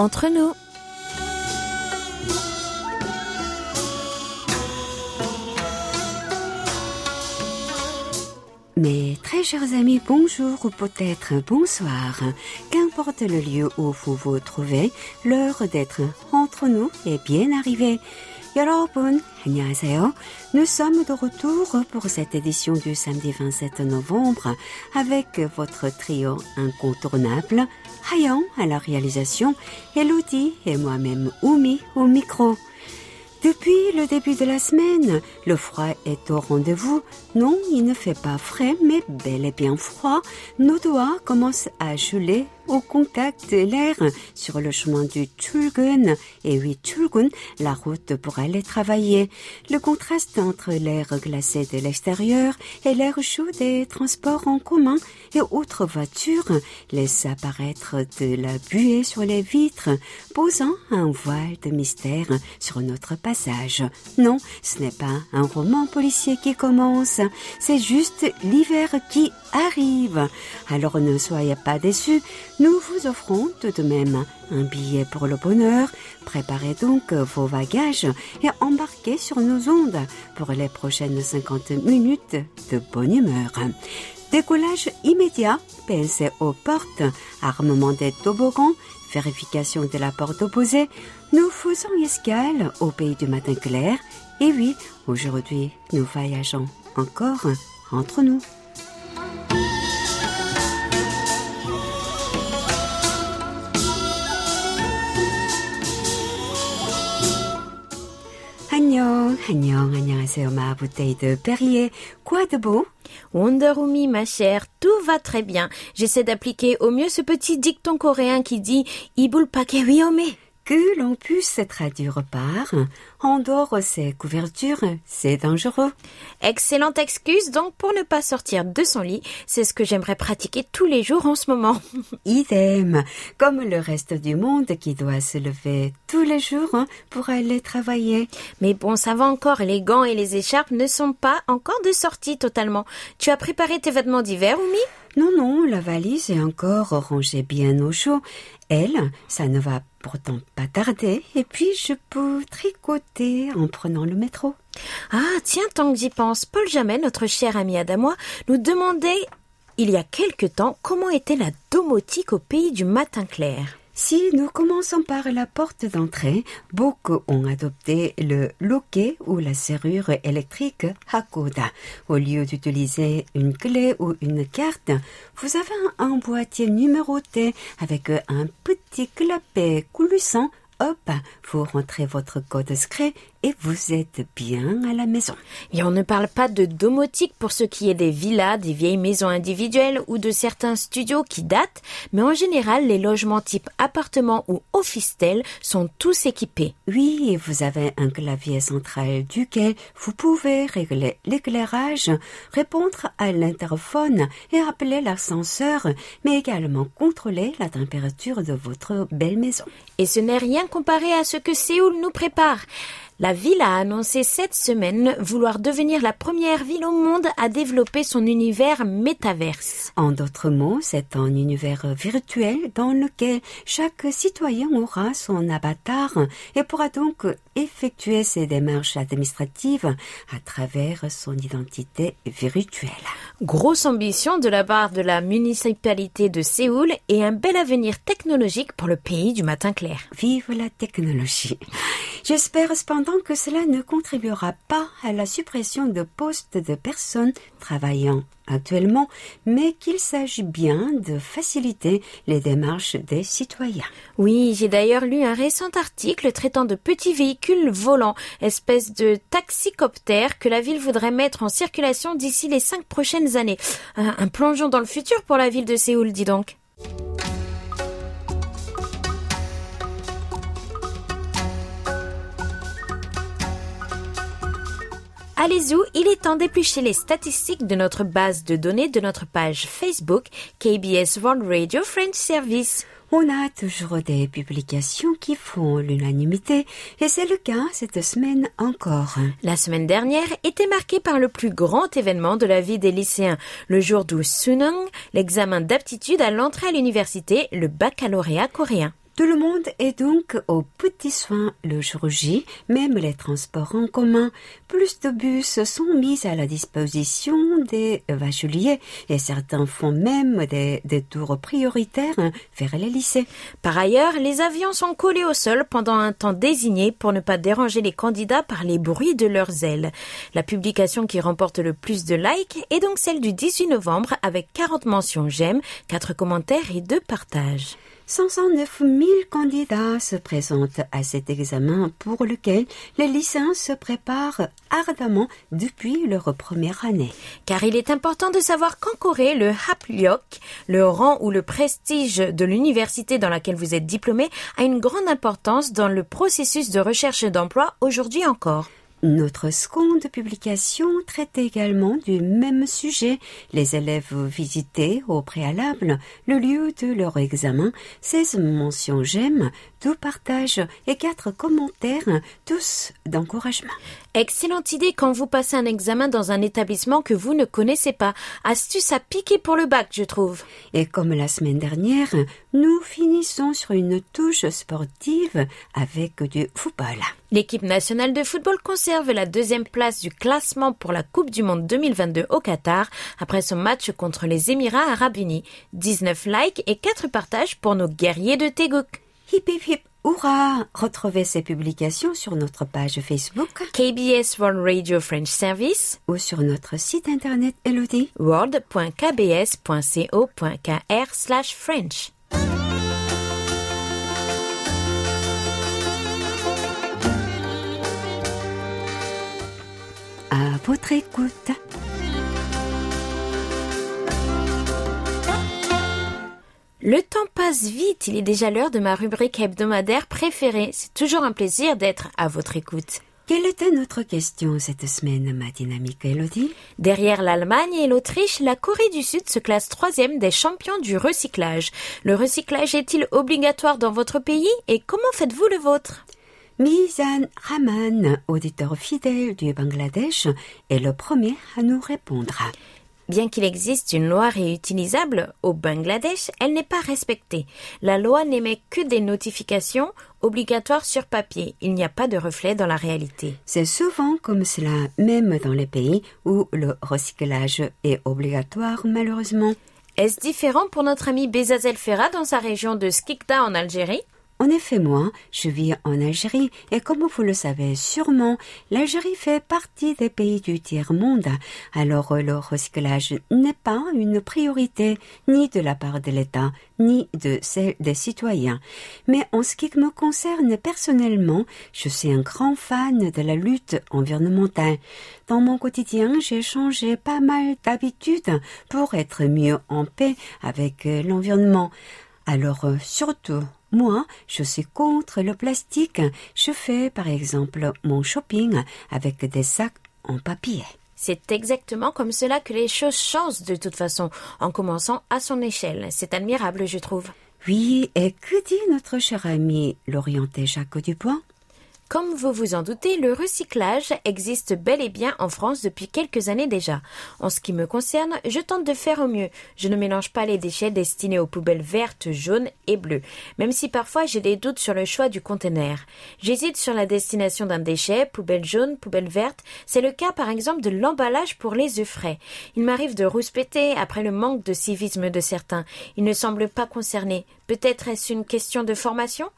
entre nous. Mes très chers amis, bonjour ou peut-être bonsoir. Qu'importe le lieu où vous vous trouvez, l'heure d'être entre nous est bien arrivée. 여러분, 안녕하세요. Nous sommes de retour pour cette édition du samedi 27 novembre avec votre trio incontournable, Hayan à la réalisation, Elodie et moi-même Oumi au micro. Depuis le début de la semaine, le froid est au rendez-vous. Non, il ne fait pas frais, mais bel et bien froid. Nos doigts commencent à geler au contact de l'air sur le chemin du Tulgun. Et oui, Tulgun, la route pour aller travailler. Le contraste entre l'air glacé de l'extérieur et l'air chaud des transports en commun et autres voitures laisse apparaître de la buée sur les vitres, posant un voile de mystère sur notre passage. Non, ce n'est pas un roman policier qui commence, c'est juste l'hiver qui arrive. Alors ne soyez pas déçus, nous vous offrons tout de même un billet pour le bonheur. Préparez donc vos bagages et embarquez sur nos ondes pour les prochaines 50 minutes de bonne humeur. Décollage immédiat, pensez aux portes, armement des toboggans, vérification de la porte opposée. Nous faisons escale au pays du matin clair. Et oui, aujourd'hui, nous voyageons encore entre nous. 안녕, 안녕, 안녕하세요, ma bouteille de Perrier. Quoi de beau? Wonderumi, ma chère, tout va très bien. J'essaie d'appliquer au mieux ce petit dicton coréen qui dit Ibul pake wiome que l'on puisse traduire par en dehors ses couvertures, c'est dangereux. Excellente excuse donc pour ne pas sortir de son lit. C'est ce que j'aimerais pratiquer tous les jours en ce moment. Idem, comme le reste du monde qui doit se lever tous les jours hein, pour aller travailler. Mais bon, ça va encore, les gants et les écharpes ne sont pas encore de sortie totalement. Tu as préparé tes vêtements d'hiver, Oumi? Non, non, la valise est encore rangée bien au chaud. Elle, ça ne va pourtant pas tarder, et puis je peux tricoter en prenant le métro. Ah, tiens, tant que j'y pense, Paul Jamais, notre cher ami Adamois, nous demandait il y a quelque temps comment était la domotique au pays du matin clair. Si nous commençons par la porte d'entrée, beaucoup ont adopté le loquet ou la serrure électrique Hakoda. Au lieu d'utiliser une clé ou une carte, vous avez un boîtier numéroté avec un petit clapet coulissant hop, vous rentrez votre code secret et vous êtes bien à la maison. Et on ne parle pas de domotique pour ce qui est des villas, des vieilles maisons individuelles ou de certains studios qui datent, mais en général, les logements type appartement ou office-tel sont tous équipés. Oui, vous avez un clavier central duquel vous pouvez régler l'éclairage, répondre à l'interphone et appeler l'ascenseur, mais également contrôler la température de votre belle maison. Et ce n'est rien comparé à ce que Séoul nous prépare. La ville a annoncé cette semaine vouloir devenir la première ville au monde à développer son univers métaverse. En d'autres mots, c'est un univers virtuel dans lequel chaque citoyen aura son avatar et pourra donc effectuer ses démarches administratives à travers son identité virtuelle. Grosse ambition de la part de la municipalité de Séoul et un bel avenir technologique pour le pays du matin clair. Vive la technologie. J'espère cependant que cela ne contribuera pas à la suppression de postes de personnes travaillant actuellement, mais qu'il s'agit bien de faciliter les démarches des citoyens. Oui, j'ai d'ailleurs lu un récent article traitant de petits véhicules volants, espèce de taxicoptères que la ville voudrait mettre en circulation d'ici les cinq prochaines années. Un, un plongeon dans le futur pour la ville de Séoul, dis donc. Allez-y, il est temps d'éplucher les statistiques de notre base de données de notre page Facebook KBS World Radio French Service. On a toujours des publications qui font l'unanimité et c'est le cas cette semaine encore. La semaine dernière était marquée par le plus grand événement de la vie des lycéens, le jour du Sunung, l'examen d'aptitude à l'entrée à l'université, le baccalauréat coréen. Tout le monde est donc aux petits soins le jour J, même les transports en commun. Plus de bus sont mis à la disposition des bacheliers et certains font même des, des tours prioritaires vers les lycées. Par ailleurs, les avions sont collés au sol pendant un temps désigné pour ne pas déranger les candidats par les bruits de leurs ailes. La publication qui remporte le plus de likes est donc celle du 18 novembre avec 40 mentions j'aime, 4 commentaires et 2 partages. 509 000 candidats se présentent à cet examen pour lequel les lycéens se préparent ardemment depuis leur première année. Car il est important de savoir qu'en Corée, le haplyok, le rang ou le prestige de l'université dans laquelle vous êtes diplômé, a une grande importance dans le processus de recherche d'emploi aujourd'hui encore. Notre seconde publication traite également du même sujet. Les élèves visitaient au préalable le lieu de leur examen, 16 mentions j'aime, deux partages et quatre commentaires, tous d'encouragement. Excellente idée quand vous passez un examen dans un établissement que vous ne connaissez pas. Astuce à piquer pour le bac, je trouve. Et comme la semaine dernière, nous finissons sur une touche sportive avec du football. L'équipe nationale de football conserve la deuxième place du classement pour la Coupe du Monde 2022 au Qatar après son match contre les Émirats arabes unis. 19 likes et 4 partages pour nos guerriers de Tegouk. Hip hip hip Hurrah Retrouvez ces publications sur notre page Facebook KBS World Radio French Service ou sur notre site internet Elodie world.kbs.co.kr slash French. À votre écoute. Le temps passe vite, il est déjà l'heure de ma rubrique hebdomadaire préférée. C'est toujours un plaisir d'être à votre écoute. Quelle était notre question cette semaine, ma dynamique Elodie? Derrière l'Allemagne et l'Autriche, la Corée du Sud se classe troisième des champions du recyclage. Le recyclage est-il obligatoire dans votre pays et comment faites-vous le vôtre? Mizan Rahman, auditeur fidèle du Bangladesh, est le premier à nous répondre. Bien qu'il existe une loi réutilisable au Bangladesh, elle n'est pas respectée. La loi n'émet que des notifications obligatoires sur papier. Il n'y a pas de reflet dans la réalité. C'est souvent comme cela, même dans les pays où le recyclage est obligatoire, malheureusement. Est-ce différent pour notre ami Bezazel Ferra dans sa région de Skikda en Algérie? En effet, moi, je vis en Algérie et comme vous le savez sûrement, l'Algérie fait partie des pays du tiers-monde. Alors le recyclage n'est pas une priorité ni de la part de l'État ni de celle des citoyens. Mais en ce qui me concerne personnellement, je suis un grand fan de la lutte environnementale. Dans mon quotidien, j'ai changé pas mal d'habitudes pour être mieux en paix avec l'environnement. Alors surtout, moi, je suis contre le plastique. Je fais, par exemple, mon shopping avec des sacs en papier. C'est exactement comme cela que les choses changent de toute façon, en commençant à son échelle. C'est admirable, je trouve. Oui, et que dit notre cher ami l'orienté Jacques Dubois? Comme vous vous en doutez, le recyclage existe bel et bien en France depuis quelques années déjà. En ce qui me concerne, je tente de faire au mieux. Je ne mélange pas les déchets destinés aux poubelles vertes, jaunes et bleues, même si parfois j'ai des doutes sur le choix du conteneur. J'hésite sur la destination d'un déchet, poubelle jaune, poubelle verte. C'est le cas par exemple de l'emballage pour les œufs frais. Il m'arrive de rouspéter après le manque de civisme de certains. Ils ne semblent pas concernés. Peut-être est-ce une question de formation?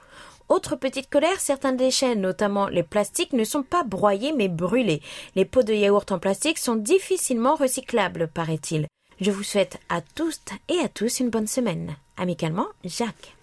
Autre petite colère, certains déchets, notamment les plastiques, ne sont pas broyés mais brûlés. Les pots de yaourt en plastique sont difficilement recyclables, paraît-il. Je vous souhaite à tous et à tous une bonne semaine. Amicalement, Jacques.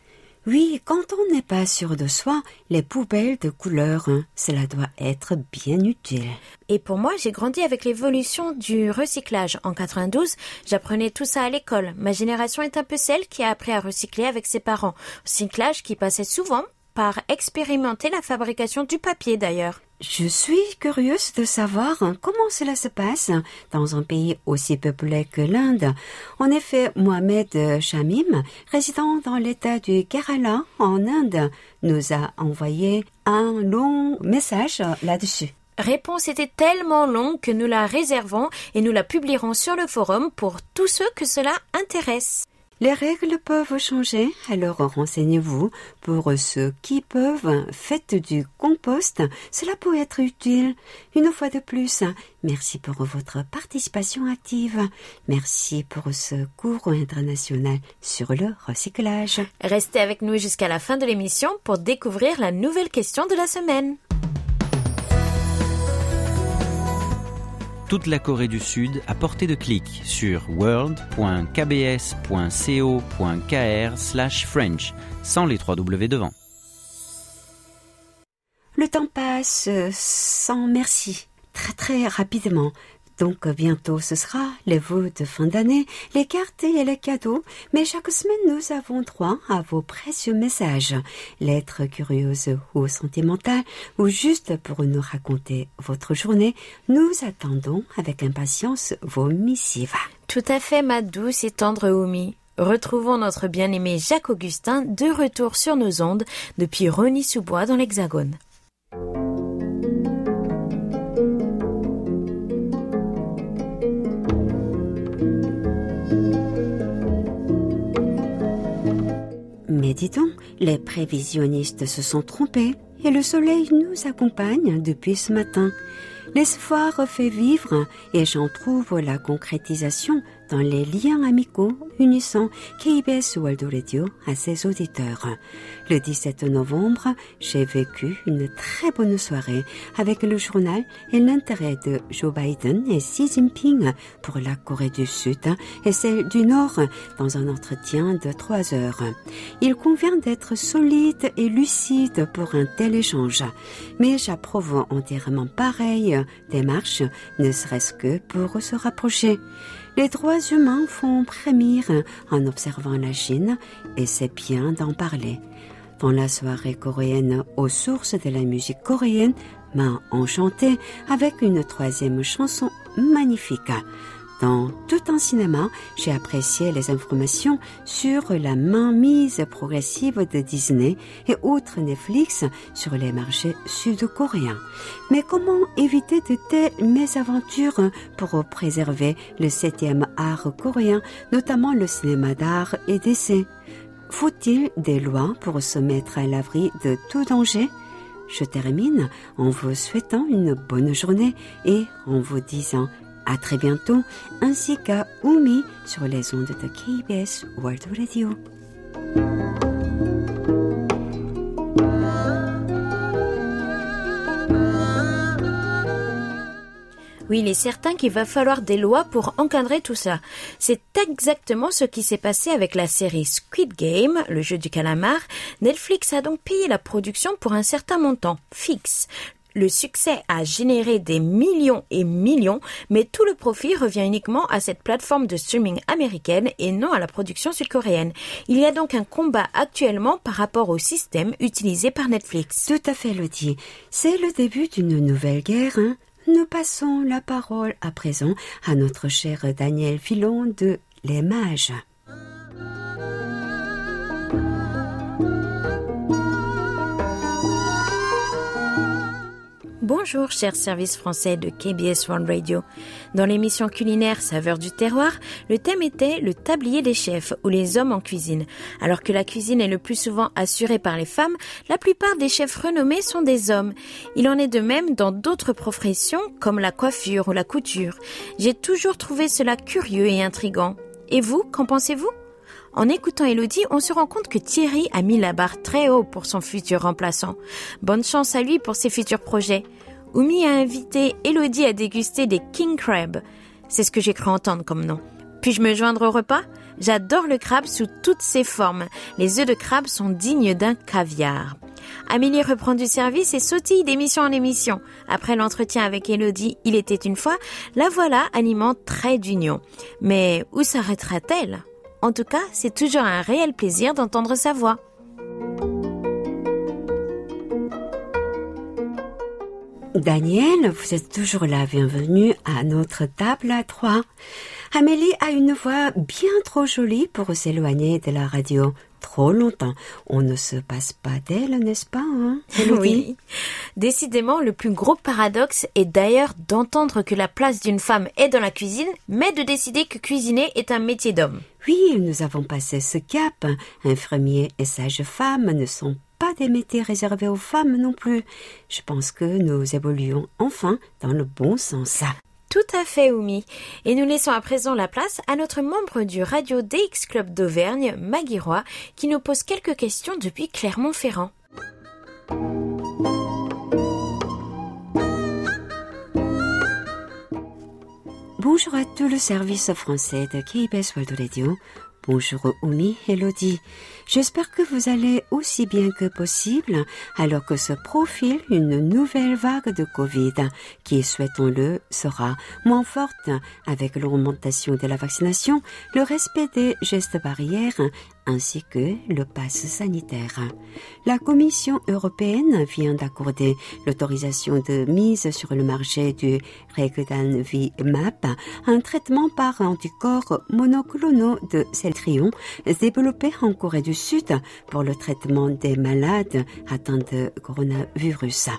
Oui, quand on n'est pas sûr de soi, les poubelles de couleur, hein, cela doit être bien utile. Et pour moi, j'ai grandi avec l'évolution du recyclage. En 92, j'apprenais tout ça à l'école. Ma génération est un peu celle qui a appris à recycler avec ses parents. Recyclage qui passait souvent par expérimenter la fabrication du papier d'ailleurs. Je suis curieuse de savoir comment cela se passe dans un pays aussi peuplé que l'Inde. En effet, Mohamed Shamim, résident dans l'état du Kerala en Inde, nous a envoyé un long message là-dessus. Réponse était tellement longue que nous la réservons et nous la publierons sur le forum pour tous ceux que cela intéresse. Les règles peuvent changer, alors renseignez-vous. Pour ceux qui peuvent, faites du compost, cela peut être utile. Une fois de plus, merci pour votre participation active. Merci pour ce cours international sur le recyclage. Restez avec nous jusqu'à la fin de l'émission pour découvrir la nouvelle question de la semaine. Toute la Corée du Sud à portée de clic sur world.kbs.co.kr/french sans les trois W devant. Le temps passe sans merci, très très rapidement. Donc bientôt ce sera les vœux de fin d'année, les cartes et les cadeaux, mais chaque semaine nous avons droit à vos précieux messages, lettres curieuses ou sentimentales, ou juste pour nous raconter votre journée, nous attendons avec impatience vos missives. Tout à fait, ma douce et tendre Oumi. Retrouvons notre bien-aimé Jacques Augustin de retour sur nos ondes depuis Rony-sous-Bois dans l'Hexagone. Mais dis donc, les prévisionnistes se sont trompés et le soleil nous accompagne depuis ce matin. L'espoir fait vivre et j'en trouve la concrétisation dans les liens amicaux unissant KBS World Radio à ses auditeurs. Le 17 novembre, j'ai vécu une très bonne soirée avec le journal et l'intérêt de Joe Biden et Xi Jinping pour la Corée du Sud et celle du Nord dans un entretien de trois heures. Il convient d'être solide et lucide pour un tel échange, mais j'approuve entièrement pareille démarche, ne serait-ce que pour se rapprocher. Les droits humains font frémir en observant la Chine et c'est bien d'en parler. Dans la soirée coréenne aux sources de la musique coréenne m'a enchanté avec une troisième chanson magnifique. Dans tout un cinéma, j'ai apprécié les informations sur la mainmise progressive de Disney et autres Netflix sur les marchés sud-coréens. Mais comment éviter de telles mésaventures pour préserver le septième art coréen, notamment le cinéma d'art et d'essai? Faut-il des lois pour se mettre à l'abri de tout danger? Je termine en vous souhaitant une bonne journée et en vous disant à très bientôt, ainsi qu'à Oumi sur les ondes de KBS World Radio. Oui, il est certain qu'il va falloir des lois pour encadrer tout ça. C'est exactement ce qui s'est passé avec la série Squid Game, le jeu du calamar. Netflix a donc payé la production pour un certain montant fixe. Le succès a généré des millions et millions, mais tout le profit revient uniquement à cette plateforme de streaming américaine et non à la production sud-coréenne. Il y a donc un combat actuellement par rapport au système utilisé par Netflix. Tout à fait, Lottie. C'est le début d'une nouvelle guerre. Hein. Nous passons la parole à présent à notre cher Daniel Filon de Les Mages. Bonjour, chers services français de KBS One Radio. Dans l'émission culinaire Saveur du terroir, le thème était le tablier des chefs ou les hommes en cuisine. Alors que la cuisine est le plus souvent assurée par les femmes, la plupart des chefs renommés sont des hommes. Il en est de même dans d'autres professions comme la coiffure ou la couture. J'ai toujours trouvé cela curieux et intrigant. Et vous, qu'en pensez-vous? En écoutant Elodie, on se rend compte que Thierry a mis la barre très haut pour son futur remplaçant. Bonne chance à lui pour ses futurs projets. Oumi a invité Elodie à déguster des king crab. C'est ce que j'ai cru entendre comme nom. Puis-je me joindre au repas? J'adore le crabe sous toutes ses formes. Les œufs de crabe sont dignes d'un caviar. Amélie reprend du service et sautille d'émission en émission. Après l'entretien avec Elodie, il était une fois, la voilà animant très d'union. Mais où s'arrêtera-t-elle? En tout cas, c'est toujours un réel plaisir d'entendre sa voix. Daniel, vous êtes toujours là. Bienvenue à notre table à trois. Amélie a une voix bien trop jolie pour s'éloigner de la radio. Trop longtemps. On ne se passe pas d'elle, n'est-ce pas hein, Oui. Décidément, le plus gros paradoxe est d'ailleurs d'entendre que la place d'une femme est dans la cuisine, mais de décider que cuisiner est un métier d'homme. Oui, nous avons passé ce cap. Infirmiers et sages-femmes ne sont pas des métiers réservés aux femmes non plus. Je pense que nous évoluons enfin dans le bon sens. Tout à fait, Oumi. Et nous laissons à présent la place à notre membre du Radio DX Club d'Auvergne, Maggie qui nous pose quelques questions depuis Clermont-Ferrand. Bonjour à tout le service français de KBS World Radio. Bonjour Oumi, Elodie. J'espère que vous allez aussi bien que possible alors que se profile une nouvelle vague de Covid qui, souhaitons-le, sera moins forte avec l'augmentation de la vaccination, le respect des gestes barrières ainsi que le pass sanitaire. La Commission européenne vient d'accorder l'autorisation de mise sur le marché du Map, un traitement par anticorps monoclonaux de Celtrion développé en Corée du Sud pour le traitement des malades atteints de coronavirus.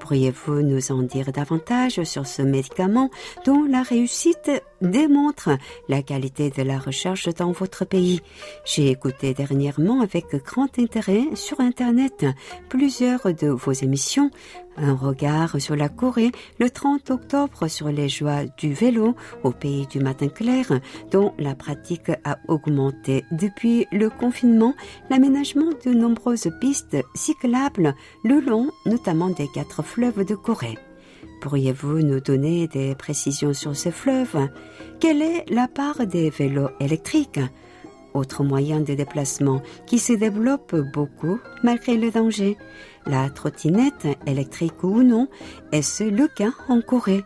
Pourriez-vous nous en dire davantage sur ce médicament dont la réussite démontre la qualité de la recherche dans votre pays J'ai écouté dernièrement avec grand intérêt sur Internet plusieurs de vos émissions. Un regard sur la Corée le 30 octobre sur les joies du vélo au pays du matin clair dont la pratique a augmenté depuis le confinement, l'aménagement de nombreuses pistes cyclables le long notamment des quatre fleuves de Corée. Pourriez-vous nous donner des précisions sur ces fleuves Quelle est la part des vélos électriques? Autre moyen de déplacement qui se développe beaucoup malgré le danger. La trottinette, électrique ou non, est-ce le cas en Corée?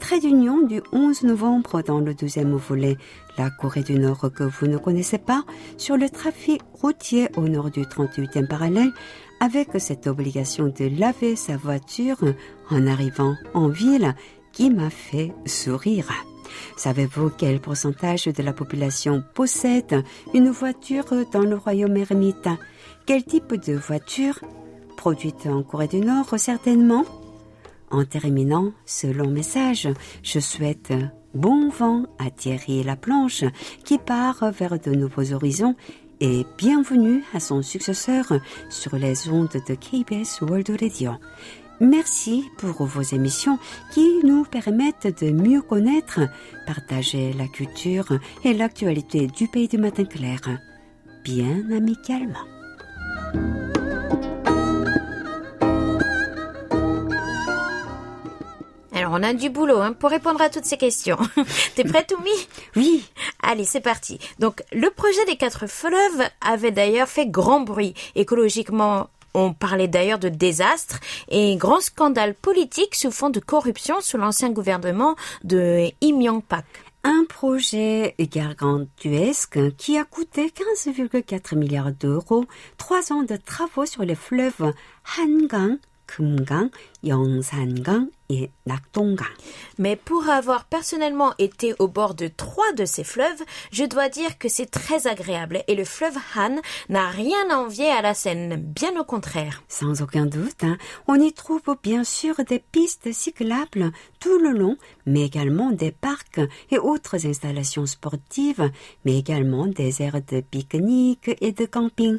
Trait d'union du 11 novembre dans le deuxième volet, la Corée du Nord que vous ne connaissez pas, sur le trafic routier au nord du 38e parallèle, avec cette obligation de laver sa voiture en arrivant en ville qui m'a fait sourire. Savez-vous quel pourcentage de la population possède une voiture dans le royaume ermite? Quel type de voiture? Produite en Corée du Nord, certainement? En terminant ce long message, je souhaite bon vent à Thierry Laplanche qui part vers de nouveaux horizons et bienvenue à son successeur sur les ondes de KBS World Radio. Merci pour vos émissions qui nous permettent de mieux connaître, partager la culture et l'actualité du pays du matin clair, bien amicalement. Alors on a du boulot hein, pour répondre à toutes ces questions. T'es prête, Oumi Oui. Allez, c'est parti. Donc le projet des quatre fleuves avait d'ailleurs fait grand bruit écologiquement on parlait d'ailleurs de désastre et grand scandale politique sous fond de corruption sous l'ancien gouvernement de Im Yong-pak. Un projet gargantuesque qui a coûté 15,4 milliards d'euros, trois ans de travaux sur les fleuves Hangang, Kumgang, Yongsangang et Nakdonggang. Mais pour avoir personnellement été au bord de trois de ces fleuves, je dois dire que c'est très agréable et le fleuve Han n'a rien à envier à la Seine, bien au contraire. Sans aucun doute, hein, on y trouve bien sûr des pistes cyclables tout le long, mais également des parcs et autres installations sportives, mais également des aires de pique-nique et de camping.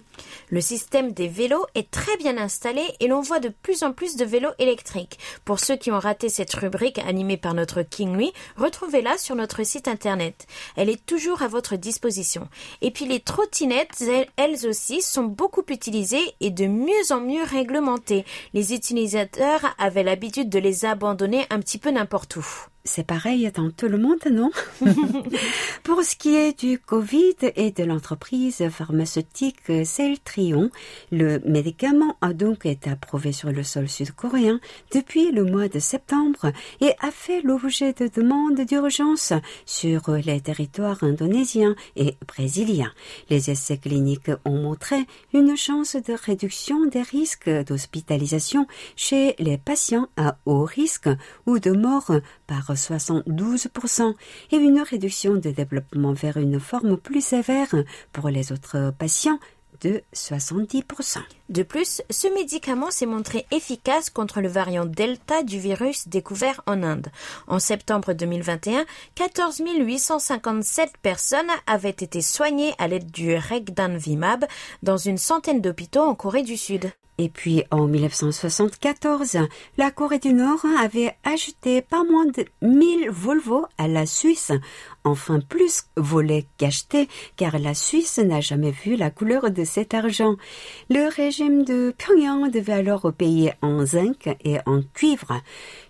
Le système des vélos est très bien installé et l'on voit de plus en plus de vélos électriques. Pour ceux qui ont raté cette rubrique animée par notre King retrouvez-la sur notre site internet. Elle est toujours à votre disposition. Et puis les trottinettes, elles aussi, sont beaucoup utilisées et de mieux en mieux réglementées. Les utilisateurs avaient l'habitude de les abandonner un petit peu n'importe où. C'est pareil dans tout le monde, non? Pour ce qui est du Covid et de l'entreprise pharmaceutique Celtrion, le médicament a donc été approuvé sur le sol sud-coréen depuis le mois de septembre et a fait l'objet de demandes d'urgence sur les territoires indonésiens et brésiliens. Les essais cliniques ont montré une chance de réduction des risques d'hospitalisation chez les patients à haut risque ou de mort par 72% et une réduction de développement vers une forme plus sévère pour les autres patients de 70%. De plus, ce médicament s'est montré efficace contre le variant Delta du virus découvert en Inde. En septembre 2021, 14 857 personnes avaient été soignées à l'aide du Regdanvimab dans une centaine d'hôpitaux en Corée du Sud. Et puis en 1974, la Corée du Nord avait ajouté pas moins de 1000 Volvo à la Suisse. Enfin plus volé qu'acheté, car la Suisse n'a jamais vu la couleur de cet argent. Le régime de Pyongyang devait alors payer en zinc et en cuivre.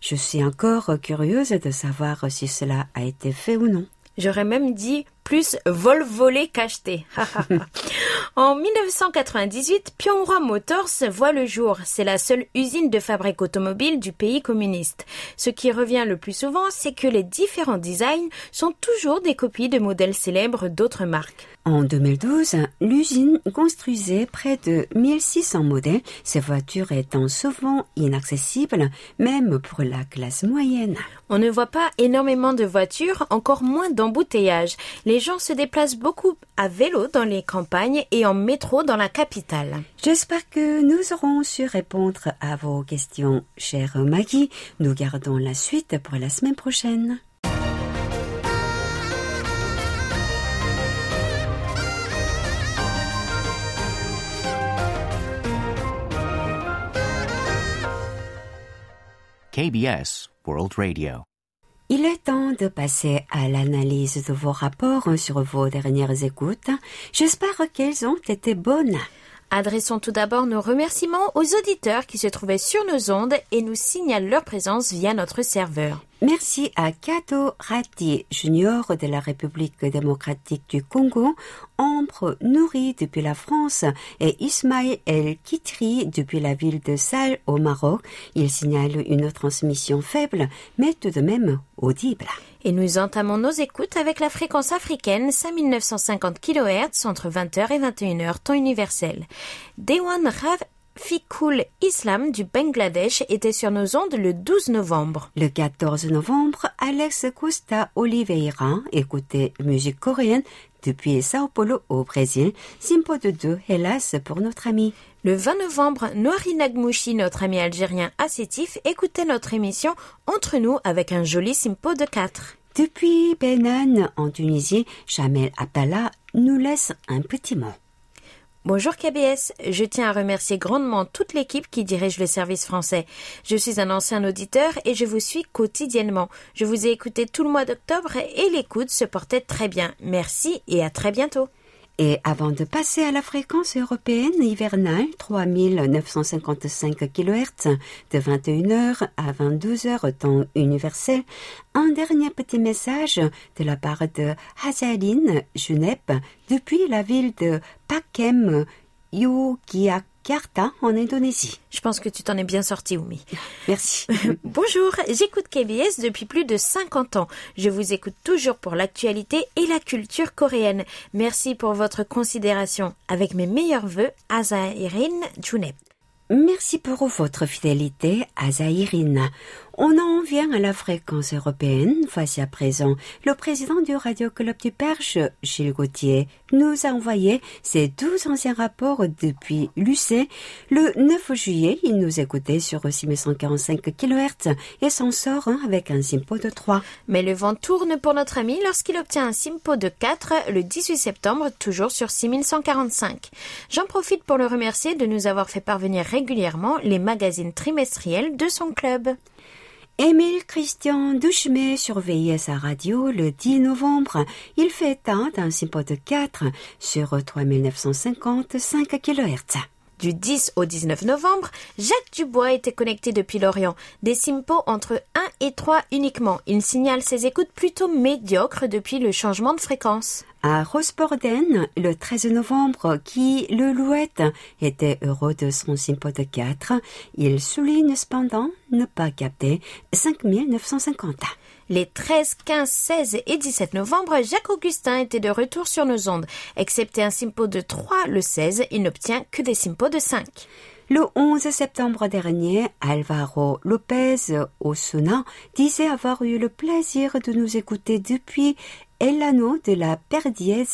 Je suis encore curieuse de savoir si cela a été fait ou non. J'aurais même dit plus vol volé qu'acheté. en 1998, Pyonghwa Motors voit le jour. C'est la seule usine de fabrique automobile du pays communiste. Ce qui revient le plus souvent, c'est que les différents designs sont toujours des copies de modèles célèbres d'autres marques. En 2012, l'usine construisait près de 1600 modèles, ces voitures étant souvent inaccessibles, même pour la classe moyenne. On ne voit pas énormément de voitures, encore moins d'embouteillages. Les gens se déplacent beaucoup à vélo dans les campagnes et en métro dans la capitale. J'espère que nous aurons su répondre à vos questions, chère Maggie. Nous gardons la suite pour la semaine prochaine. KBS World Radio. Il est temps de passer à l'analyse de vos rapports sur vos dernières écoutes. J'espère qu'elles ont été bonnes. Adressons tout d'abord nos remerciements aux auditeurs qui se trouvaient sur nos ondes et nous signalent leur présence via notre serveur. Merci à Kato Rati Junior de la République démocratique du Congo, Ambre Nouri depuis la France et Ismaël El Kitri depuis la ville de Salles au Maroc. Ils signalent une transmission faible, mais tout de même audible. Et nous entamons nos écoutes avec la fréquence africaine 5950 kHz entre 20h et 21h temps universel. Dewan Rav Fikul Islam du Bangladesh était sur nos ondes le 12 novembre. Le 14 novembre, Alex Costa Oliveira écoutait musique coréenne depuis Sao Paulo au Brésil. Simpo de deux, hélas, pour notre ami. Le 20 novembre, Noari Nagmouchi, notre ami algérien assétif, écoutait notre émission Entre nous avec un joli Simpo de 4. Depuis Benan, en Tunisie, Jamel Abdallah nous laisse un petit mot. Bonjour KBS, je tiens à remercier grandement toute l'équipe qui dirige le service français. Je suis un ancien auditeur et je vous suis quotidiennement. Je vous ai écouté tout le mois d'octobre et l'écoute se portait très bien. Merci et à très bientôt. Et avant de passer à la fréquence européenne hivernale 3955 kHz de 21h à 22h temps universel, un dernier petit message de la part de Hazaline Junep depuis la ville de Pakem Yogyakarta en Indonésie. Je pense que tu t'en es bien sorti, Oumi. Merci. Bonjour, j'écoute KBS depuis plus de 50 ans. Je vous écoute toujours pour l'actualité et la culture coréenne. Merci pour votre considération. Avec mes meilleurs voeux, Azahirin Junep. Merci pour votre fidélité, Azaïrine. On en vient à la fréquence européenne. Voici à présent le président du Radio Club du Perche, Gilles Gauthier, nous a envoyé ses douze anciens rapports depuis l'UC. Le 9 juillet, il nous écoutait sur 6145 kHz et s'en sort hein, avec un simpo de 3. Mais le vent tourne pour notre ami lorsqu'il obtient un simpo de 4 le 18 septembre, toujours sur 6145. J'en profite pour le remercier de nous avoir fait parvenir régulièrement les magazines trimestriels de son club. Émile Christian Douchemet surveillait sa radio le 10 novembre. Il fait état d'un de 4 sur 3955 kHz. Du 10 au 19 novembre, Jacques Dubois était connecté depuis l'Orient. Des simpos entre 1 et 3 uniquement. Il signale ses écoutes plutôt médiocres depuis le changement de fréquence à Rosporden le 13 novembre qui le louette était heureux de son simpo de 4. Il souligne cependant ne pas capter 5950. Les 13, 15, 16 et 17 novembre, Jacques Augustin était de retour sur nos ondes. Excepté un simpo de 3 le 16, il n'obtient que des simpos de 5. Le 11 septembre dernier, Alvaro Lopez Osuna disait avoir eu le plaisir de nous écouter depuis Elano de la Perdiez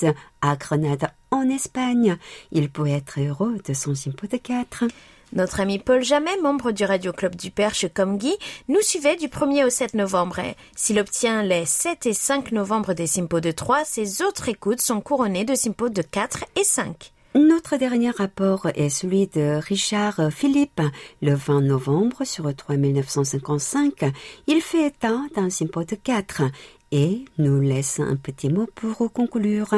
à Grenade en Espagne. Il peut être heureux de son Simpo de 4. Notre ami Paul Jamais, membre du Radio Club du Perche comme Guy, nous suivait du 1er au 7 novembre. S'il obtient les 7 et 5 novembre des Simpos de 3, ses autres écoutes sont couronnées de Simpos de 4 et 5. Notre dernier rapport est celui de Richard Philippe. Le 20 novembre, sur 3955, il fait état d'un Simpo de 4 et nous laisse un petit mot pour conclure.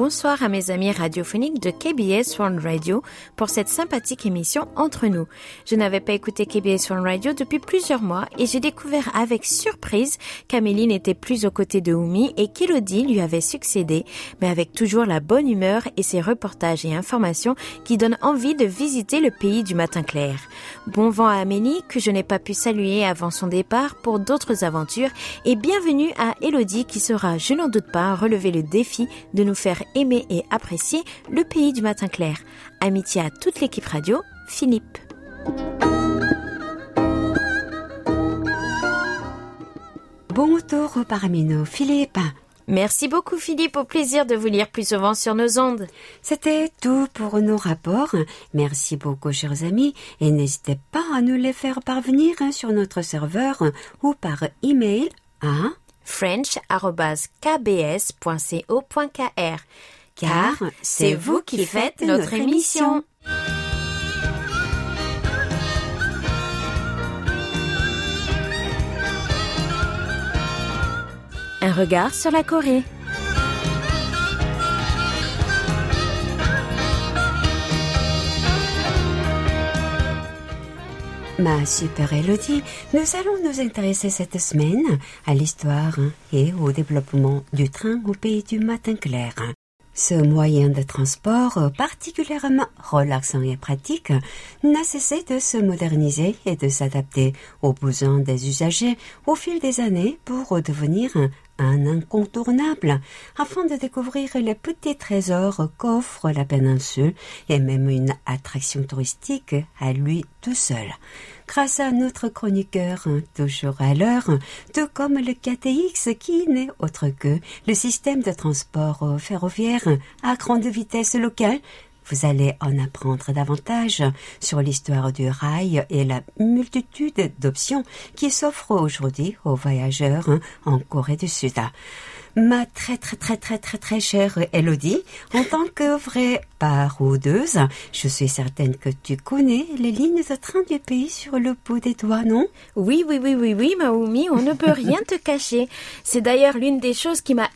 Bonsoir à mes amis radiophoniques de KBS One Radio pour cette sympathique émission Entre nous. Je n'avais pas écouté KBS One Radio depuis plusieurs mois et j'ai découvert avec surprise qu'Amélie n'était plus aux côtés de Oumi et qu'Elodie lui avait succédé, mais avec toujours la bonne humeur et ses reportages et informations qui donnent envie de visiter le pays du matin clair. Bon vent à Amélie que je n'ai pas pu saluer avant son départ pour d'autres aventures et bienvenue à Elodie qui sera, je n'en doute pas, relever le défi de nous faire aimer et apprécier le pays du matin clair. Amitié à toute l'équipe radio, Philippe. Bon retour parmi nous, Philippe. Merci beaucoup Philippe, au plaisir de vous lire plus souvent sur nos ondes. C'était tout pour nos rapports. Merci beaucoup chers amis et n'hésitez pas à nous les faire parvenir sur notre serveur ou par email à french.kbs.co.kr car c'est vous qui faites notre émission. Un regard sur la Corée. Ma super Elodie, nous allons nous intéresser cette semaine à l'histoire et au développement du train au pays du matin clair. Ce moyen de transport particulièrement relaxant et pratique n'a cessé de se moderniser et de s'adapter aux besoins des usagers au fil des années pour devenir un incontournable afin de découvrir les petits trésors qu'offre la péninsule et même une attraction touristique à lui tout seul. Grâce à notre chroniqueur, toujours à l'heure, tout comme le KTX qui n'est autre que le système de transport ferroviaire à grande vitesse locale vous allez en apprendre davantage sur l'histoire du rail et la multitude d'options qui s'offrent aujourd'hui aux voyageurs en Corée du Sud. Ma très très très très très très chère Elodie, en tant que vraie paroudeuse, je suis certaine que tu connais les lignes de train du pays sur le bout des doigts, non? Oui, oui, oui, oui, oui, Maoumi, on ne peut rien te cacher. C'est d'ailleurs l'une des choses qui m'a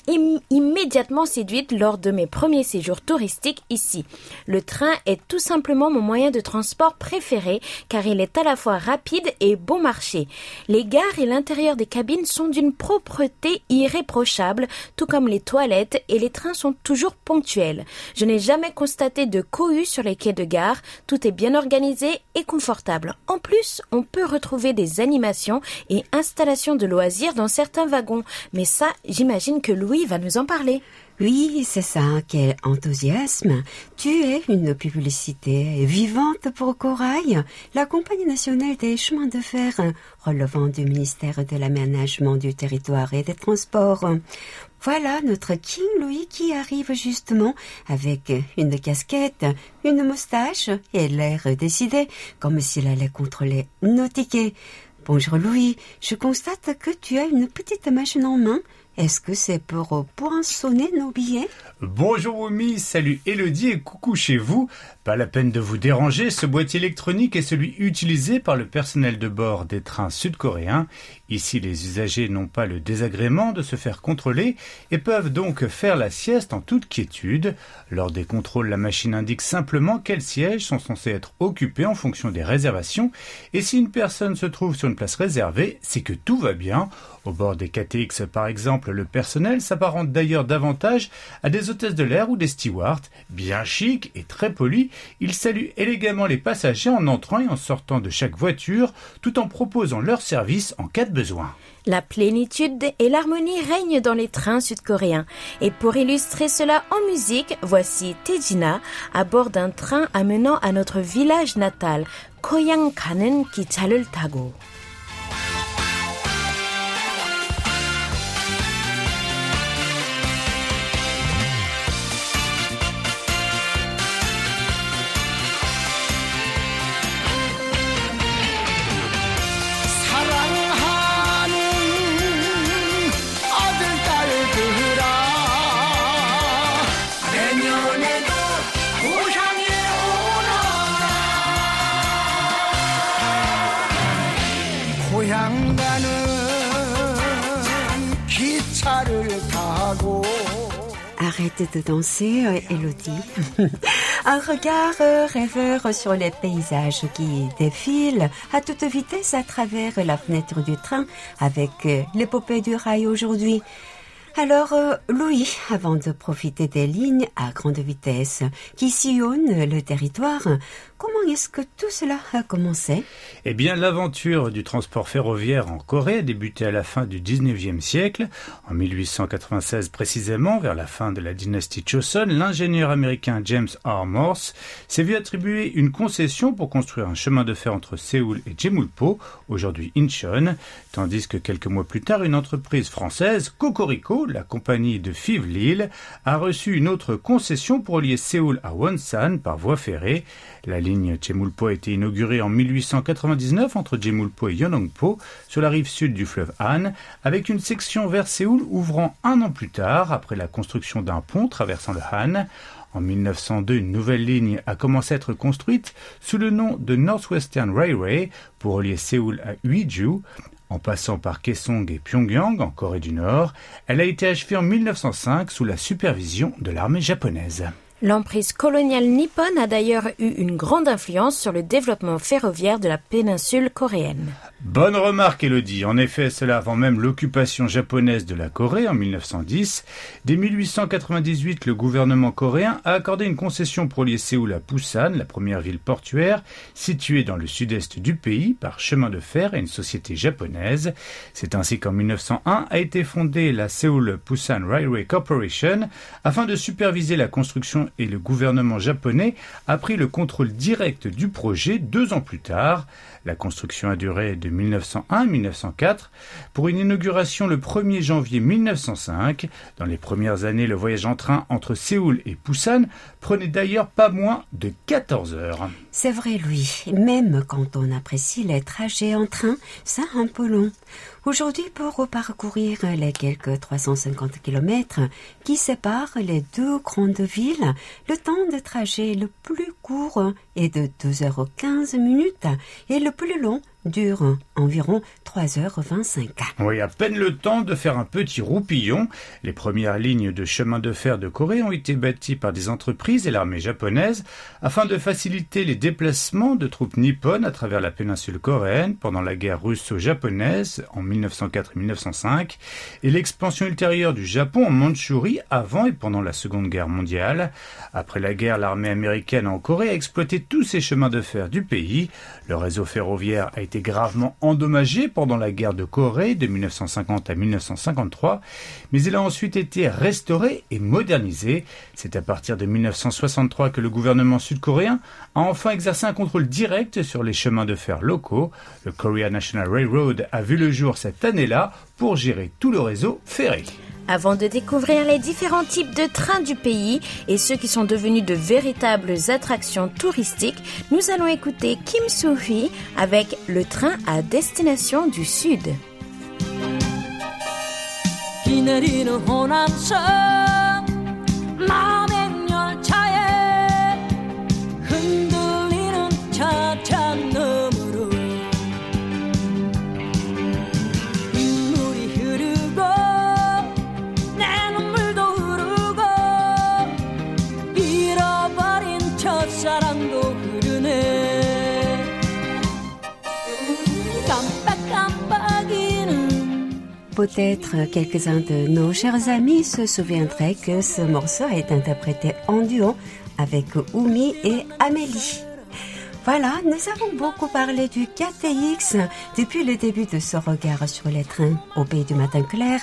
immédiatement séduite lors de mes premiers séjours touristiques ici. Le train est tout simplement mon moyen de transport préféré car il est à la fois rapide et bon marché. Les gares et l'intérieur des cabines sont d'une propreté irréprochable tout comme les toilettes, et les trains sont toujours ponctuels. Je n'ai jamais constaté de cohue sur les quais de gare, tout est bien organisé et confortable. En plus, on peut retrouver des animations et installations de loisirs dans certains wagons, mais ça, j'imagine que Louis va nous en parler. Oui, c'est ça, quel enthousiasme. Tu es une publicité vivante pour Corail, la compagnie nationale des chemins de fer relevant du ministère de l'aménagement du territoire et des transports. Voilà notre King Louis qui arrive justement avec une casquette, une moustache et l'air décidé, comme s'il allait contrôler nos tickets. Bonjour Louis, je constate que tu as une petite machine en main. Est-ce que c'est pour poinçonner nos billets? Bonjour Oumi, salut Elodie et coucou chez vous. Pas la peine de vous déranger, ce boîtier électronique est celui utilisé par le personnel de bord des trains sud-coréens. Ici, les usagers n'ont pas le désagrément de se faire contrôler et peuvent donc faire la sieste en toute quiétude. Lors des contrôles, la machine indique simplement quels sièges sont censés être occupés en fonction des réservations et si une personne se trouve sur une place réservée, c'est que tout va bien. Au bord des KTX, par exemple, le personnel s'apparente d'ailleurs davantage à des hôtesses de l'air ou des stewards. Bien chic et très poli, ils saluent élégamment les passagers en entrant et en sortant de chaque voiture, tout en proposant leurs services en cas de besoin. La plénitude et l'harmonie règnent dans les trains sud-coréens. Et pour illustrer cela en musique, voici Tejina à bord d'un train amenant à notre village natal, Koyang Kanen Kichareul Tago. De danser, euh, Elodie. Un regard euh, rêveur sur les paysages qui défilent à toute vitesse à travers la fenêtre du train avec euh, l'épopée du rail aujourd'hui. Alors, euh, Louis, avant de profiter des lignes à grande vitesse qui sillonnent le territoire, comment est-ce que tout cela a commencé? Eh bien, l'aventure du transport ferroviaire en Corée a débuté à la fin du 19e siècle. En 1896 précisément, vers la fin de la dynastie Choson, l'ingénieur américain James R. Morse s'est vu attribuer une concession pour construire un chemin de fer entre Séoul et Jemulpo, aujourd'hui Incheon, tandis que quelques mois plus tard, une entreprise française, Cocorico, la compagnie de Fives Lille, a reçu une autre concession pour lier Séoul à Wonsan par voie ferrée. La ligne Jemulpo a été inaugurée en 1899 entre Jemulpo et Yeonongpo sur la rive sud du fleuve Han, avec une section vers Séoul ouvrant un an plus tard après la construction d'un pont traversant le Han. En 1902, une nouvelle ligne a commencé à être construite sous le nom de Northwestern Railway pour relier Séoul à Uiju. En passant par Kaesong et Pyongyang, en Corée du Nord, elle a été achevée en 1905 sous la supervision de l'armée japonaise. L'emprise coloniale nippone a d'ailleurs eu une grande influence sur le développement ferroviaire de la péninsule coréenne. Bonne remarque, Elodie. En effet, cela avant même l'occupation japonaise de la Corée en 1910. Dès 1898, le gouvernement coréen a accordé une concession pour lier Séoul à Busan, la première ville portuaire située dans le sud-est du pays, par chemin de fer à une société japonaise. C'est ainsi qu'en 1901 a été fondée la Seoul Busan Railway Corporation afin de superviser la construction et le gouvernement japonais a pris le contrôle direct du projet deux ans plus tard. La construction a duré de 1901 à 1904 pour une inauguration le 1er janvier 1905. Dans les premières années, le voyage en train entre Séoul et Busan prenait d'ailleurs pas moins de 14 heures. C'est vrai, Louis. Même quand on apprécie les trajets en train, c'est un peu long. Aujourd'hui, pour parcourir les quelques 350 kilomètres qui séparent les deux grandes villes, le temps de trajet le plus court est de 2h15 minutes et le plus long dure environ 3h25. Oui, à peine le temps de faire un petit roupillon. Les premières lignes de chemin de fer de Corée ont été bâties par des entreprises et l'armée japonaise afin de faciliter les déplacements de troupes nippones à travers la péninsule coréenne pendant la guerre russo-japonaise en 1904 et 1905 et l'expansion ultérieure du Japon en Mandchourie avant et pendant la Seconde Guerre mondiale. Après la guerre, l'armée américaine en Corée a exploité tous ces chemins de fer du pays. Le réseau ferroviaire a été gravement endommagé pendant la guerre de Corée de 1950 à 1953, mais il a ensuite été restauré et modernisé. C'est à partir de 1963 que le gouvernement sud-coréen a enfin exercé un contrôle direct sur les chemins de fer locaux. Le Korea National Railroad a vu le jour cette année-là pour gérer tout le réseau ferré. Avant de découvrir les différents types de trains du pays et ceux qui sont devenus de véritables attractions touristiques, nous allons écouter Kim Soo-hee avec le train à destination du Sud. Peut-être quelques-uns de nos chers amis se souviendraient que ce morceau est interprété en duo avec Oumi et Amélie. Voilà, nous avons beaucoup parlé du KTX depuis le début de ce regard sur les trains au pays du matin clair,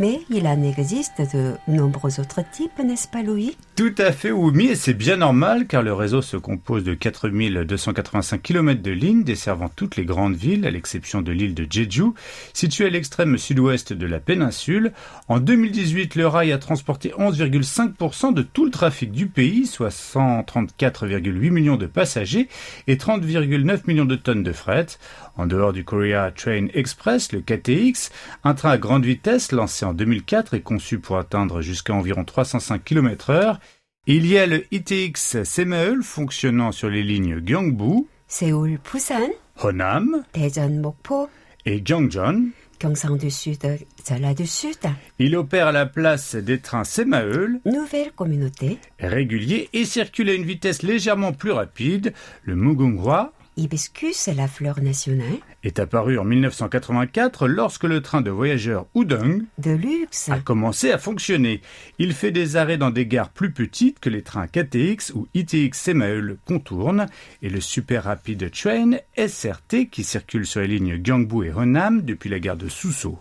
mais il en existe de nombreux autres types, n'est-ce pas Louis? Tout à fait, Oumi, et c'est bien normal car le réseau se compose de 4285 km de lignes desservant toutes les grandes villes, à l'exception de l'île de Jeju, située à l'extrême sud-ouest de la péninsule. En 2018, le rail a transporté 11,5% de tout le trafic du pays, soit 134,8 millions de passagers et 30,9 millions de tonnes de fret. En dehors du Korea Train Express, le KTX, un train à grande vitesse lancé en 2004 et conçu pour atteindre jusqu'à environ 305 km heure. Il y a le ITX Semaeul fonctionnant sur les lignes Gyeongbu, Séoul, Busan, Honam Daejeon, Mokpo, Et Gyeongjeon, Il opère à la place des trains Semaeul, Nouvelle communauté, réguliers et circule à une vitesse légèrement plus rapide. Le Mugunghwa Hibiscus, la fleur nationale, est apparu en 1984 lorsque le train de voyageurs Udong de luxe, a commencé à fonctionner. Il fait des arrêts dans des gares plus petites que les trains KTX ou ITX Semaeul contournent et le Super Rapid Train SRT qui circule sur les lignes Gyeongbu et Honam depuis la gare de Suso.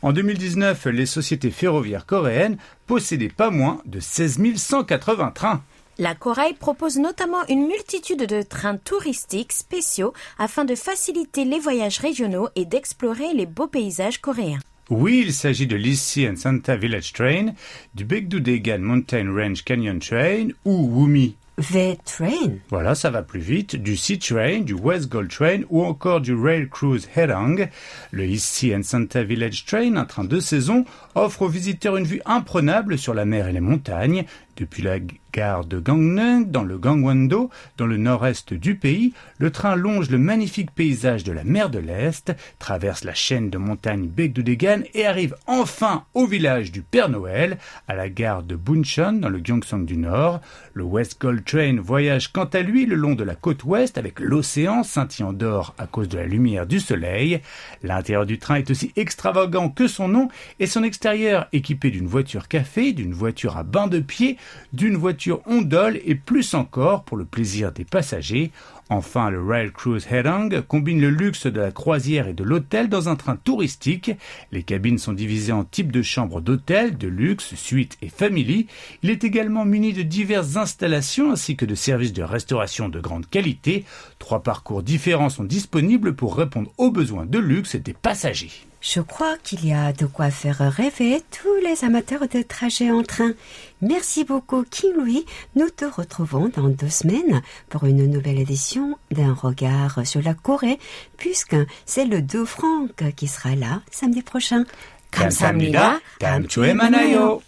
En 2019, les sociétés ferroviaires coréennes possédaient pas moins de 16 180 trains. La Corée propose notamment une multitude de trains touristiques spéciaux afin de faciliter les voyages régionaux et d'explorer les beaux paysages coréens. Oui, il s'agit de l'Issy and Santa Village Train, du Baekdu-daegan Mountain Range Canyon Train ou Wumi. V-Train, Voilà, ça va plus vite. Du Sea Train, du West Gold Train ou encore du Rail Cruise Herang. Le Issy and Santa Village Train, un train de saison, offre aux visiteurs une vue imprenable sur la mer et les montagnes. Depuis la gare de Gangneung, dans le Gangwon-do, dans le nord-est du pays, le train longe le magnifique paysage de la mer de l'Est, traverse la chaîne de montagnes Baekdu-daegan et arrive enfin au village du Père Noël, à la gare de Buncheon, dans le Gyeongsang du Nord. Le West Gold Train voyage quant à lui le long de la côte ouest avec l'océan scintillant d'or à cause de la lumière du soleil. L'intérieur du train est aussi extravagant que son nom et son extérieur équipé d'une voiture café, d'une voiture à bain de pied, d'une voiture ondole et plus encore pour le plaisir des passagers. Enfin, le Rail Cruise Herang combine le luxe de la croisière et de l'hôtel dans un train touristique. Les cabines sont divisées en types de chambres d'hôtel, de luxe, suite et family. Il est également muni de diverses installations ainsi que de services de restauration de grande qualité. Trois parcours différents sont disponibles pour répondre aux besoins de luxe des passagers. Je crois qu'il y a de quoi faire rêver tous les amateurs de trajets en train. Merci beaucoup, King Louis. Nous te retrouvons dans deux semaines pour une nouvelle édition d'un regard sur la Corée, puisque c'est le 2 Franck qui sera là samedi prochain. 감사합니다. 다음 주에 만나요.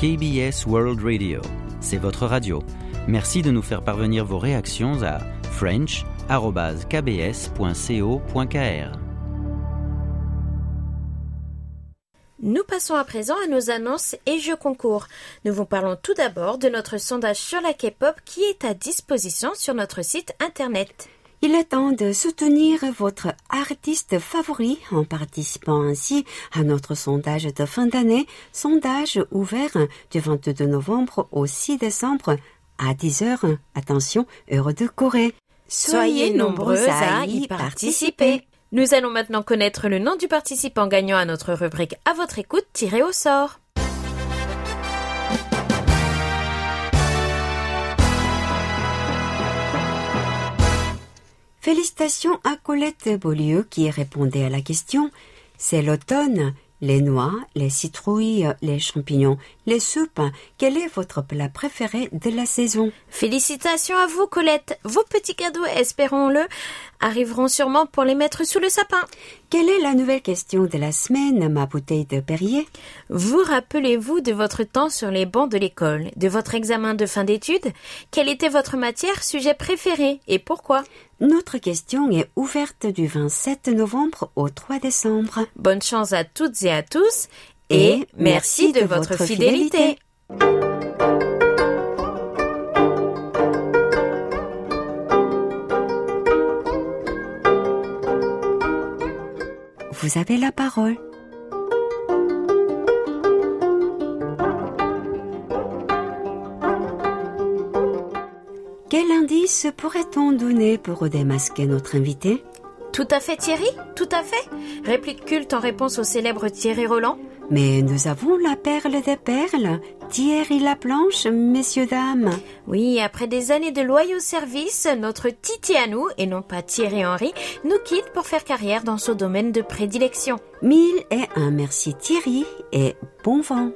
KBS World Radio, c'est votre radio. Merci de nous faire parvenir vos réactions à french.kbs.co.kr. Nous passons à présent à nos annonces et jeux concours. Nous vous parlons tout d'abord de notre sondage sur la K-pop qui est à disposition sur notre site internet. Il est temps de soutenir votre artiste favori en participant ainsi à notre sondage de fin d'année, sondage ouvert du 22 novembre au 6 décembre à 10h. Attention, heure de Corée. Soyez nombreux à y participer. Nous allons maintenant connaître le nom du participant gagnant à notre rubrique À votre écoute tiré au sort. Félicitations à Colette Beaulieu qui répondait à la question. C'est l'automne. Les noix, les citrouilles, les champignons, les soupes. Quel est votre plat préféré de la saison? Félicitations à vous, Colette. Vos petits cadeaux, espérons-le, arriveront sûrement pour les mettre sous le sapin. Quelle est la nouvelle question de la semaine, ma bouteille de Perrier? Vous rappelez-vous de votre temps sur les bancs de l'école, de votre examen de fin d'études? Quelle était votre matière, sujet préféré? Et pourquoi? Notre question est ouverte du 27 novembre au 3 décembre. Bonne chance à toutes et à tous et, merci de, votre fidélité. Vous avez la parole. Quel indice pourrait-on donner pour démasquer notre invité? Tout à fait Thierry, tout à fait. Réplique culte en réponse au célèbre Thierry Roland. Mais nous avons la perle des perles, Thierry Laplanche, messieurs, dames. Oui, après des années de loyaux services, notre Titi à nous, et non pas Thierry Henry, nous quitte pour faire carrière dans son domaine de prédilection. Mille et un merci Thierry et bon vent.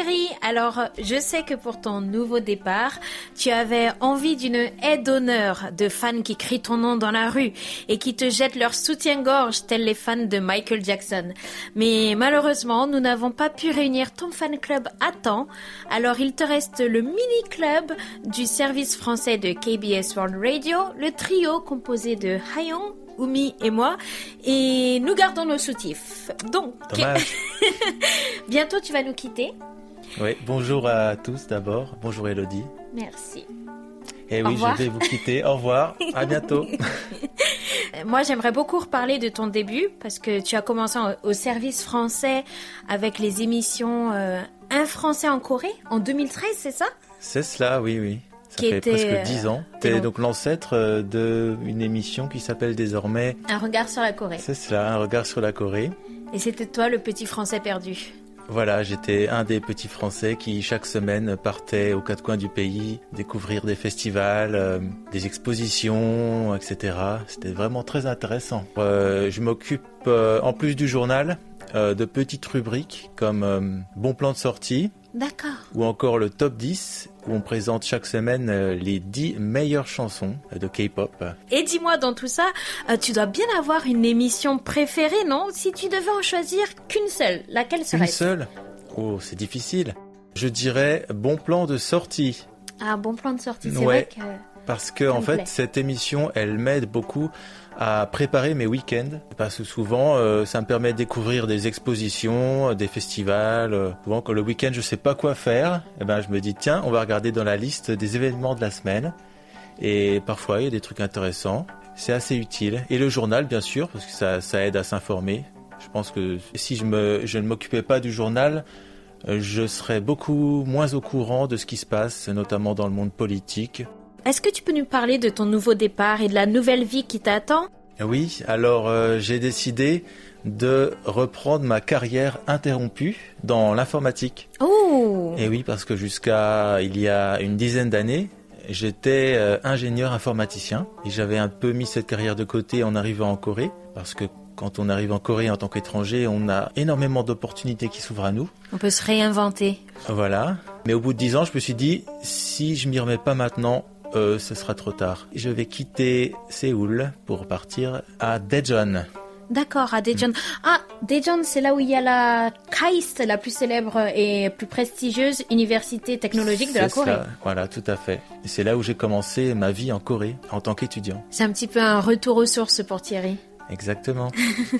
Thierry, Alors, je sais que pour ton nouveau départ, tu avais envie d'une aide d'honneur de fans qui crient ton nom dans la rue et qui te jettent leur soutien-gorge tels les fans de Michael Jackson. Mais malheureusement, nous n'avons pas pu réunir ton fan club à temps. Alors, il te reste le mini-club du service français de KBS World Radio, le trio composé de Hayoung, Umi et moi, et nous gardons nos soutifs. Donc, bientôt tu vas nous quitter. Oui, bonjour à tous d'abord. Bonjour Elodie. Merci. Et Au oui, je vais vous quitter. Au revoir. À bientôt. Euh, Moi, j'aimerais beaucoup reparler de ton début parce que tu as commencé en- au service français avec les émissions euh, Un Français en Corée en 2013, c'est ça? C'est cela, oui, oui. Ça Qui fait était, presque euh, dix ans. t'es C'est long. donc l'ancêtre euh, de une émission qui s'appelle désormais. Un regard sur la Corée. C'est cela, un regard sur la Corée. Et c'était toi le petit Français perdu. Voilà, j'étais un des petits Français qui chaque semaine partait aux quatre coins du pays découvrir des festivals, euh, des expositions, etc. C'était vraiment très intéressant. Euh, je m'occupe, euh, en plus du journal, de petites rubriques comme Bon plan de sortie D'accord. ou encore le top 10 où on présente chaque semaine euh, les 10 meilleures chansons de K-pop. Et dis-moi, dans tout ça, euh, tu dois bien avoir une émission préférée, non? Si tu devais en choisir qu'une seule, laquelle Une serait-ce? seule? Oh, c'est difficile. Je dirais Bon plan de sortie. Ah, bon plan de sortie, c'est Ouais. vrai que... Parce que en fait, plaît. cette émission, elle m'aide beaucoup à préparer mes week-ends. Parce que souvent, euh, ça me permet de découvrir des expositions, des festivals. euh. Souvent, quand le week-end, je sais pas quoi faire, eh ben, je me dis, tiens, on va regarder dans la liste des événements de la semaine. Et parfois, il y a des trucs intéressants. C'est assez utile. Et le journal, bien sûr, parce que ça, ça aide à s'informer. Je pense que si je, me, je ne m'occupais pas du journal, euh, je serais beaucoup moins au courant de ce qui se passe, notamment dans le monde politique. Est-ce que tu peux nous parler de ton nouveau départ et de la nouvelle vie qui t'attend? Oui, alors euh, j'ai décidé de reprendre ma carrière interrompue dans l'informatique. Oh Et oui, parce que jusqu'à il y a une dizaine d'années, j'étais euh, ingénieur informaticien et j'avais un peu mis cette carrière de côté en arrivant en Corée parce que quand on arrive en Corée en tant qu'étranger, on a énormément d'opportunités qui s'ouvrent à nous. On peut se réinventer. Voilà. Mais au bout de dix ans, je me suis dit, si je m'y remets pas maintenant, euh, ce sera trop tard. Je vais quitter Séoul pour partir à Daejeon. D'accord, à Daejeon. Ah, Daejeon, c'est là où il y a la KAIST, la plus célèbre et plus prestigieuse université technologique de la Corée. ça, Voilà, tout à fait. C'est là où j'ai commencé ma vie en Corée en tant qu'étudiant. C'est un petit peu un retour aux sources pour Thierry. Exactement.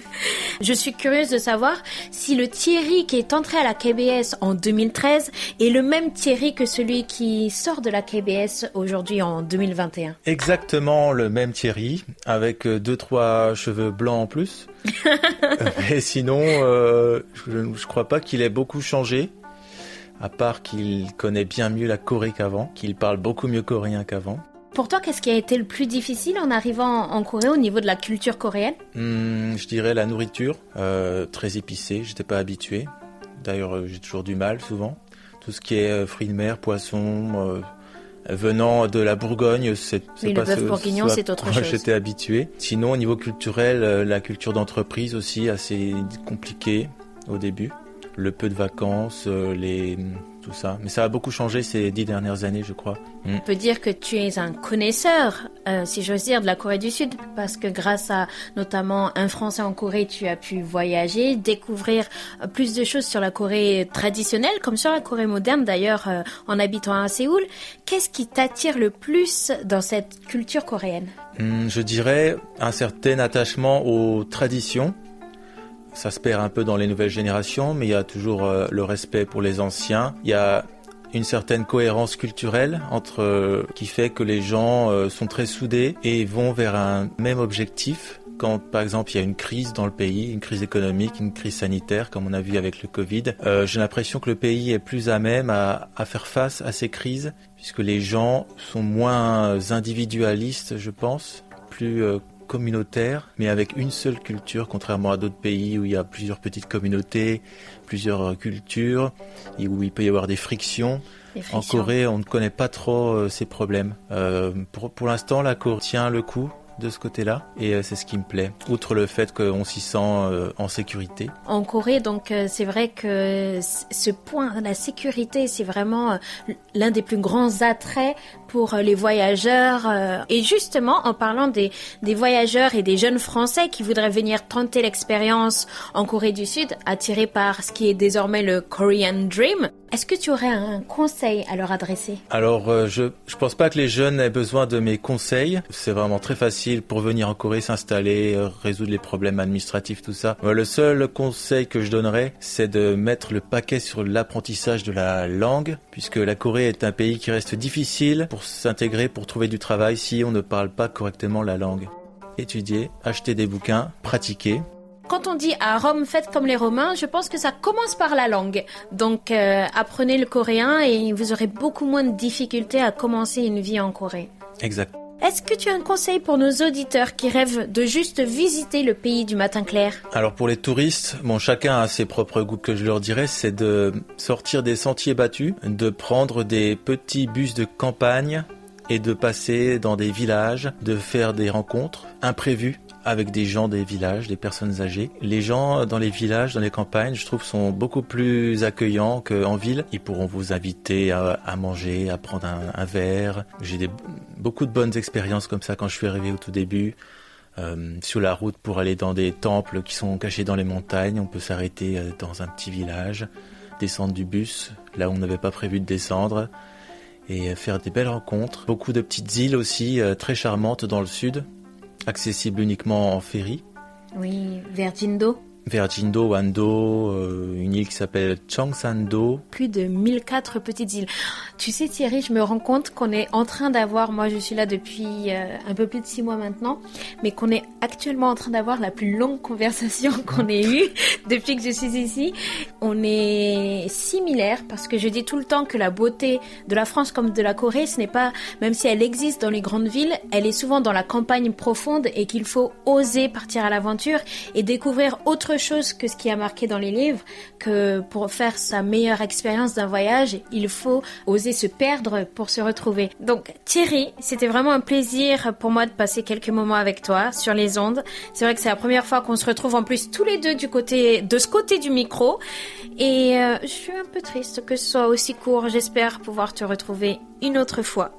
Je suis curieuse de savoir si le Thierry qui est entré à la KBS en 2013 est le même Thierry que celui qui sort de la KBS aujourd'hui en 2021. Exactement le même Thierry, avec euh, deux trois cheveux blancs en plus. Mais sinon, euh, je ne crois pas qu'il ait beaucoup changé, à part qu'il connaît bien mieux la Corée qu'avant, qu'il parle beaucoup mieux coréen qu'avant. Pour toi, qu'est-ce qui a été le plus difficile en arrivant en Corée au niveau de la culture coréenne Hmm, je dirais la nourriture, euh, très épicée, j'étais pas habitué. D'ailleurs, euh, j'ai toujours du mal souvent. Tout ce qui est euh, fruits de mer, poissons, euh, venant de la Bourgogne, c'est Oui, le pas bœuf ce- bourguignon, c'est autre chose. J'étais habitué. Sinon, au niveau culturel, euh, la culture d'entreprise aussi assez compliquée au début. Le peu de vacances, les tout ça. Mais ça a beaucoup changé ces dix dernières années, je crois. Hmm. On peut dire que tu es un connaisseur, euh, si j'ose dire, de la Corée du Sud, parce que grâce à notamment un Français en Corée, tu as pu voyager, découvrir euh, plus de choses sur la Corée traditionnelle, comme sur la Corée moderne d'ailleurs, euh, en habitant à Séoul. Qu'est-ce qui t'attire le plus dans cette culture coréenne? Hmm, Je dirais un certain attachement aux traditions. Ça se perd un peu dans les nouvelles générations, mais il y a toujours euh, le respect pour les anciens. Il y a une certaine cohérence culturelle entre euh, qui fait que les gens euh, sont très soudés et vont vers un même objectif. Quand par exemple il y a une crise dans le pays, une crise économique, une crise sanitaire, comme on a vu avec le Covid, j'ai l'impression que le pays est plus à même à faire face à ces crises, puisque les gens sont moins individualistes, je pense, plus communautaires, mais avec une seule culture, contrairement à d'autres pays où il y a plusieurs petites communautés, plusieurs euh, cultures, et où il peut y avoir des frictions. En Corée, on ne connaît pas trop euh, ces problèmes. Euh, pour pour l'instant, la Corée tient le coup de ce côté-là et c'est ce qui me plaît. Outre le fait qu'on s'y sent euh, en sécurité. En Corée, donc euh, c'est vrai que ce point, la sécurité, c'est vraiment euh, l'un des plus grands attraits pour euh, les voyageurs. euh. Et justement, en parlant des, des voyageurs et des jeunes Français qui voudraient venir tenter l'expérience en Corée du Sud, attirés par ce qui est désormais le Korean Dream, est-ce que tu aurais un conseil à leur adresser? Alors, euh, je je pense pas que les jeunes aient besoin de mes conseils. C'est vraiment très facile pour venir en Corée, s'installer, résoudre les problèmes administratifs, tout ça. Le seul conseil que je donnerais, c'est de mettre le paquet sur l'apprentissage de la langue, puisque la Corée est un pays qui reste difficile pour s'intégrer, pour trouver du travail si on ne parle pas correctement la langue. Étudier, acheter des bouquins, pratiquer. Quand on dit à Rome, faites comme les Romains, je pense que ça commence par la langue. Donc euh, apprenez le coréen et vous aurez beaucoup moins de difficultés à commencer une vie en Corée. Exact. Est-ce que tu as un conseil pour nos auditeurs qui rêvent de juste visiter le pays du matin clair Alors pour les touristes, bon chacun a ses propres goûts que je leur dirais, c'est de sortir des sentiers battus, de prendre des petits bus de campagne et de passer dans des villages, de faire des rencontres imprévues avec des gens des villages, des personnes âgées. Les gens dans les villages, dans les campagnes, je trouve, sont beaucoup plus accueillants qu'en ville. Ils pourront vous inviter à, manger, à prendre un, verre. J'ai beaucoup de bonnes expériences comme ça quand je suis arrivé au tout début. Euh, sur la route pour aller dans des temples qui sont cachés dans les montagnes. On peut s'arrêter euh, dans un petit village, descendre du bus là où on n'avait pas prévu de descendre et euh, faire des belles rencontres. Beaucoup de petites îles aussi très charmantes dans le sud, accessibles uniquement en ferry. Oui, Virgindo. Virgindo, Wando, euh, une île qui s'appelle Cheongsando. Plus de 1004 petites îles. Tu sais Thierry, je me rends compte qu'on est en train d'avoir, moi je suis là depuis euh, un peu plus de six mois maintenant, mais qu'on est actuellement en train d'avoir la plus longue conversation qu'on ait eue depuis que je suis ici. On est similaires parce que je dis tout le temps que la beauté de la France comme de la Corée, ce n'est pas, même si elle existe dans les grandes villes, elle est souvent dans la campagne profonde et qu'il faut oser partir à l'aventure et découvrir autre chose que ce qui a marqué dans les livres, que pour faire sa meilleure expérience d'un voyage, il faut oser se perdre pour se retrouver. Donc Thierry, c'était vraiment un plaisir pour moi de passer quelques moments avec toi sur les ondes. C'est vrai que c'est la première fois qu'on se retrouve en plus tous les deux du côté de ce côté du micro et euh, je suis un peu triste que ce soit aussi court. J'espère pouvoir te retrouver une autre fois.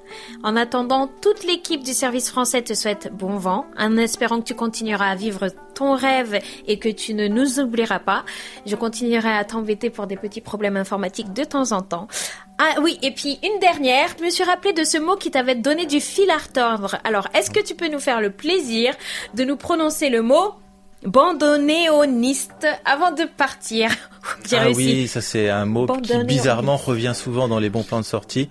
En attendant, toute l'équipe du service français te souhaite bon vent, en espérant que tu continueras à vivre ton rêve et que tu ne nous oublieras pas. Je continuerai à t'embêter pour des petits problèmes informatiques de temps en temps. Ah oui, et puis une dernière, je me suis rappelé de ce mot qui t'avait donné du fil à retordre. Alors, est-ce que tu peux nous faire le plaisir de nous prononcer le mot bandonéoniste avant de partir? Ah réussi. oui, ça c'est un mot qui bizarrement revient souvent dans les bons plans de sortie.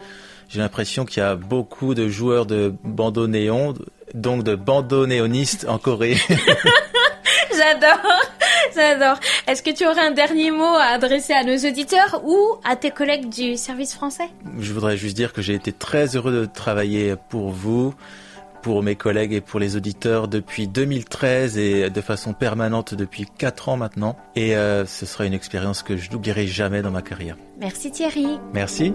J'ai l'impression qu'il y a beaucoup de joueurs de bandonéon, donc de bandonéonistes en Corée. J'adore, j'adore. Est-ce que tu aurais un dernier mot à adresser à nos auditeurs ou à tes collègues du service français? Je voudrais juste dire que j'ai été très heureux de travailler pour vous, pour mes collègues et pour les auditeurs depuis 2013 et de façon permanente depuis 4 ans maintenant. Et euh, ce sera une expérience que je n'oublierai jamais dans ma carrière. Merci Thierry. Merci.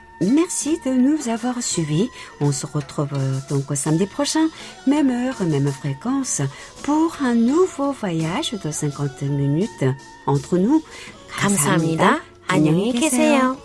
Merci de nous avoir suivis. On se retrouve euh, donc au samedi prochain, même heure, même fréquence, pour un nouveau voyage de 50 minutes entre nous. 감사합니다. 안녕히 계세요.